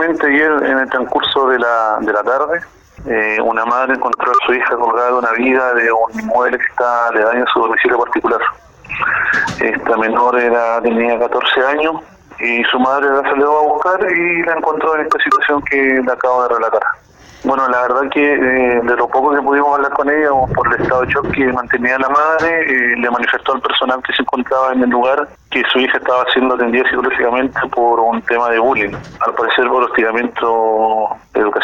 Precisamente ayer, en el transcurso de la, de la tarde, eh, una madre encontró a su hija colgada de una viga de un inmueble que está aledaño a su domicilio particular. Esta menor era tenía 14 años y su madre la salió a buscar y la encontró en esta situación que le acabo de relatar. Bueno, la que eh, de lo poco que pudimos hablar con ella, por el estado de shock que mantenía la madre, eh, le manifestó al personal que se encontraba en el lugar que su hija estaba siendo atendida psicológicamente por un tema de bullying, al parecer por hostigamiento educacional.